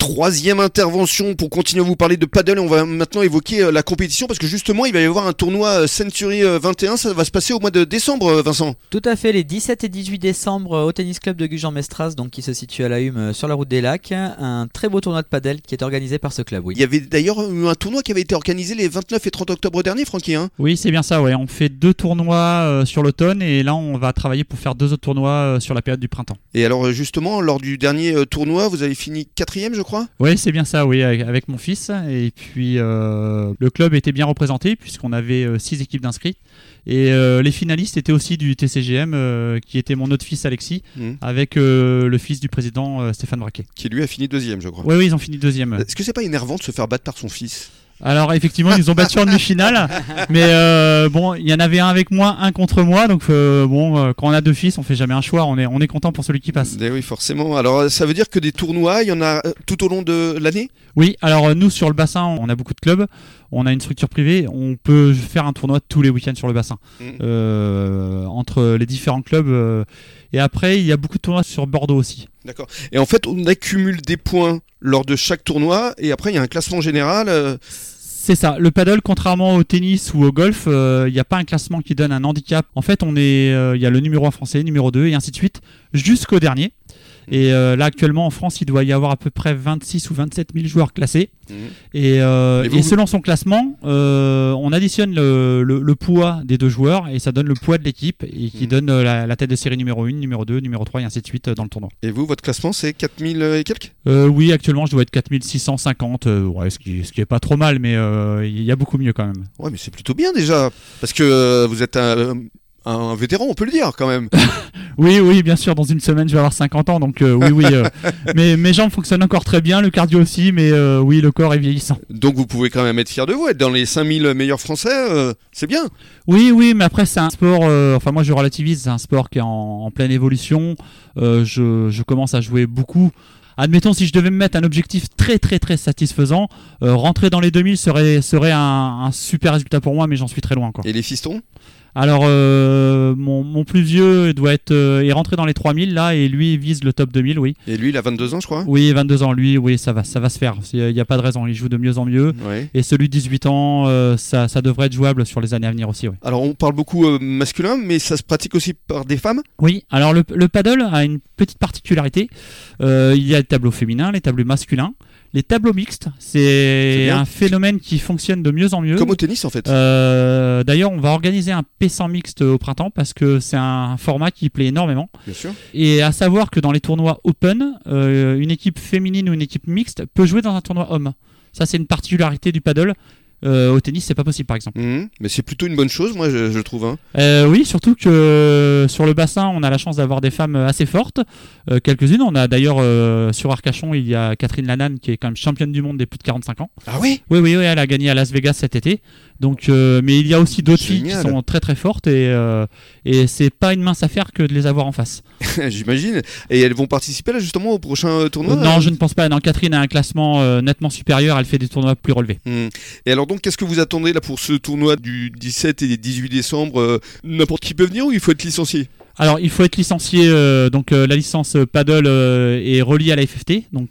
Troisième intervention pour continuer à vous parler de paddle. On va maintenant évoquer euh, la compétition parce que justement, il va y avoir un tournoi euh, Century euh, 21. Ça va se passer au mois de décembre, euh, Vincent. Tout à fait, les 17 et 18 décembre euh, au tennis club de Gujan-Mestras, donc qui se situe à la Hume euh, sur la route des Lacs. Un très beau tournoi de paddle qui est organisé par ce club, oui. Il y avait d'ailleurs eu un tournoi qui avait été organisé les 29 et 30 octobre dernier, Francky. Hein Oui, c'est bien ça, ouais. On fait deux tournois euh, sur l'automne et là on va travailler pour faire deux autres tournois euh, sur la période du printemps. et alors, euh, justement, lors du dernier euh, tournoi, vous avez fini quatrième, je crois Oui, c'est bien ça, oui, avec, mon fils. Et puis euh, le club était bien représenté puisqu'on avait euh, six équipes d'inscrits. Et euh, les finalistes étaient aussi du TCGM, euh, qui était mon autre fils Alexis, Mhm. avec euh, le fils du président Stéphane Braquet. Qui lui a fini deuxième, je crois. Oui, oui, ils ont fini deuxième. Est-ce que c'est pas énervant de se faire battre par son fils? Alors effectivement, ils ont battus en demi-finale, mais euh, bon, il y en avait un avec moi, un contre moi, donc euh, bon, euh, quand on a deux fils, on fait jamais un choix, on est, on est content pour celui qui passe. Eh oui, forcément. Alors, ça veut dire que des tournois, il y en a tout au long de l'année? Oui, alors nous sur le bassin, on a beaucoup de clubs, on a une structure privée, on peut faire un tournoi tous les week-ends sur le bassin, euh, entre les différents clubs. Et après, il y a beaucoup de tournois sur Bordeaux aussi. D'accord. Et en fait, on accumule des points lors de chaque tournoi, et après, il y a un classement général. euh, C'est ça. Le paddle, contrairement au tennis ou au golf, euh, il n'y a pas un classement qui donne un handicap. En fait, on est, euh, il y a le numéro 1 français, numéro 2 et ainsi de suite jusqu'au dernier. Et euh, là, actuellement, en France, il doit y avoir à peu près 26 ou 27 000 joueurs classés. Mhm. Et, euh, Et vous- et selon son classement, euh, on additionne le, le- le poids des deux joueurs et ça donne le poids de l'équipe et qui Mhm. donne la, la tête de série numéro 1, numéro 2, numéro 3 et ainsi de suite dans le tournoi. Et vous, votre classement, c'est 4000 et quelques? Oui, actuellement, je dois être 4650, euh, ouais, ce, qui, ce qui est pas trop mal, mais il y a beaucoup mieux quand même. Ouais, mais c'est plutôt bien déjà. Parce que vous êtes un, un vétéran, on peut le dire quand même. Oui, oui, bien sûr, dans une semaine, je vais avoir 50 ans, donc euh, oui, oui. euh, mais mes jambes fonctionnent encore très bien, le cardio aussi, mais euh, oui, le corps est vieillissant. Donc vous pouvez quand même être fier de vous. Être dans les 5000 meilleurs français, euh, c'est bien. Oui, oui, mais après, c'est un sport, enfin, moi, je relativise, c'est un sport qui est en, en pleine évolution. Je, je commence à jouer beaucoup. Admettons, si je devais me mettre un objectif très, très, très satisfaisant, euh, rentrer dans les 2000 serait, serait un, un super résultat pour moi, mais j'en suis très loin encore. Et les fistons? Alors, euh, mon, mon plus vieux doit être, euh, est rentré dans les 3000 là, et lui vise le top 2000, oui. Et lui, il a 22 ans, je crois. Oui, 22 ans, lui, oui, ça va, ça va se faire. Il n'y a pas de raison, il joue de mieux en mieux. Ouais. Et celui de 18 ans, euh, ça, ça devrait être jouable sur les années à venir aussi, oui. Alors on parle beaucoup masculin, mais ça se pratique aussi par des femmes. Oui, alors le, le paddle a une petite particularité. Il y a les tableaux féminins, les tableaux masculins. Les tableaux mixtes, C'est un phénomène qui fonctionne de mieux en mieux. Comme au tennis en fait. Euh, D'ailleurs, on va organiser un P100 mixte au printemps parce que c'est un format qui plaît énormément. Bien sûr. Et à savoir que dans les tournois open, euh, une équipe féminine ou une équipe mixte peut jouer dans un tournoi homme. Ça, c'est une particularité du paddle. Euh, au tennis, c'est pas possible, par exemple. Mhm. Mais c'est plutôt une bonne chose, moi, je, je trouve. hein. Euh, oui, surtout que euh, sur le bassin, on a la chance d'avoir des femmes assez fortes, euh, quelques-unes. On a d'ailleurs sur Arcachon, il y a Catherine Lanane qui est quand même championne du monde des plus de 45 ans. Ah oui Oui, oui, oui, elle a gagné à Las Vegas cet été. Donc, mais il y a aussi d'autres filles qui sont très très fortes et, et c'est pas une mince affaire que de les avoir en face. J'imagine. Et elles vont participer là justement au prochain tournoi? Non, je ne pense pas. Non, Catherine a un classement nettement supérieur. Elle fait des tournois plus relevés. Mhm. Et alors donc, qu'est-ce que vous attendez là pour ce tournoi du 17 et 18 décembre euh, N'importe qui peut venir ou il faut être licencié? Alors, il faut être licencié. euh, donc, euh, la licence paddle euh, est reliée à la FFT. Donc,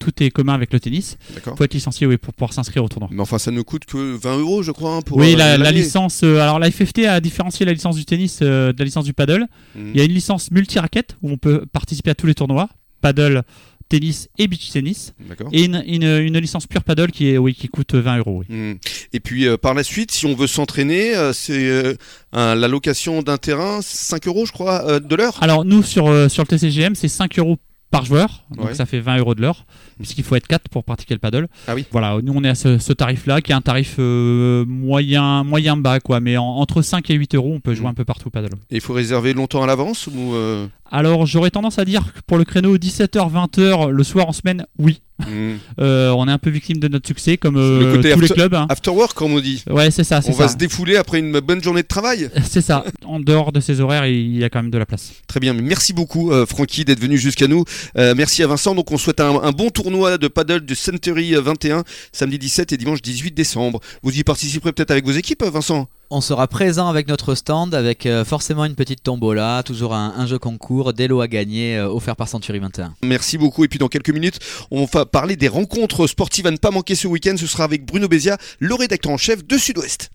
tout est commun avec le tennis. Il faut être licencié oui, pour pouvoir s'inscrire au tournoi. Mais enfin, ça ne coûte que 20 euros, je crois. hein, pour, oui, la, licence. alors, la FFT a différencié la licence du tennis de la licence du paddle. Mhm. Il y a une licence multi-raquette où on peut participer à tous les tournois paddle, tennis et beach tennis. Et une, une- une licence pure paddle qui, est, oui, qui coûte 20 euros. oui. Mhm. Et puis euh, par la suite, si on veut s'entraîner, euh, c'est euh, la location d'un terrain, 5 euros, je crois, de l'heure? Alors, nous, sur, sur le TCGM, c'est 5 euros par joueur. Donc, Ouais. ça fait 20 euros de l'heure. Puisqu'il faut être 4 pour pratiquer le paddle. Ah oui. Voilà, nous, on est à ce, ce tarif-là, qui est un tarif euh, moyen, moyen bas, quoi. Mais en- entre 5 et 8 euros, on peut jouer Mhm. un peu partout au paddle. Et il faut réserver longtemps à l'avance ou euh, Alors, j'aurais tendance à dire que pour le créneau 17h-20h le soir en semaine, oui. Mhm. Euh, on est un peu victime de notre succès, comme euh, Le côté tous les clubs. hein. after work, comme on dit Ouais, c'est ça, On va se défouler après une bonne journée de travail. C'est ça. En dehors de ces horaires, il y a quand même de la place. Très bien, merci beaucoup euh, Francky d'être venu jusqu'à nous. Merci à Vincent. Donc on souhaite un, un bon tournoi de paddle du Century 21 samedi 17 et dimanche 18 décembre. Vous y participerez peut-être avec vos équipes, Vincent? On sera présent avec notre stand, avec euh, forcément une petite tombola, toujours un, jeu concours, des lots à gagner euh, offerts par Century 21. Merci beaucoup. Et puis dans quelques minutes, on va parler des rencontres sportives à ne pas manquer ce week-end. Ce sera avec Bruno Bézia, le rédacteur en chef de Sud-Ouest.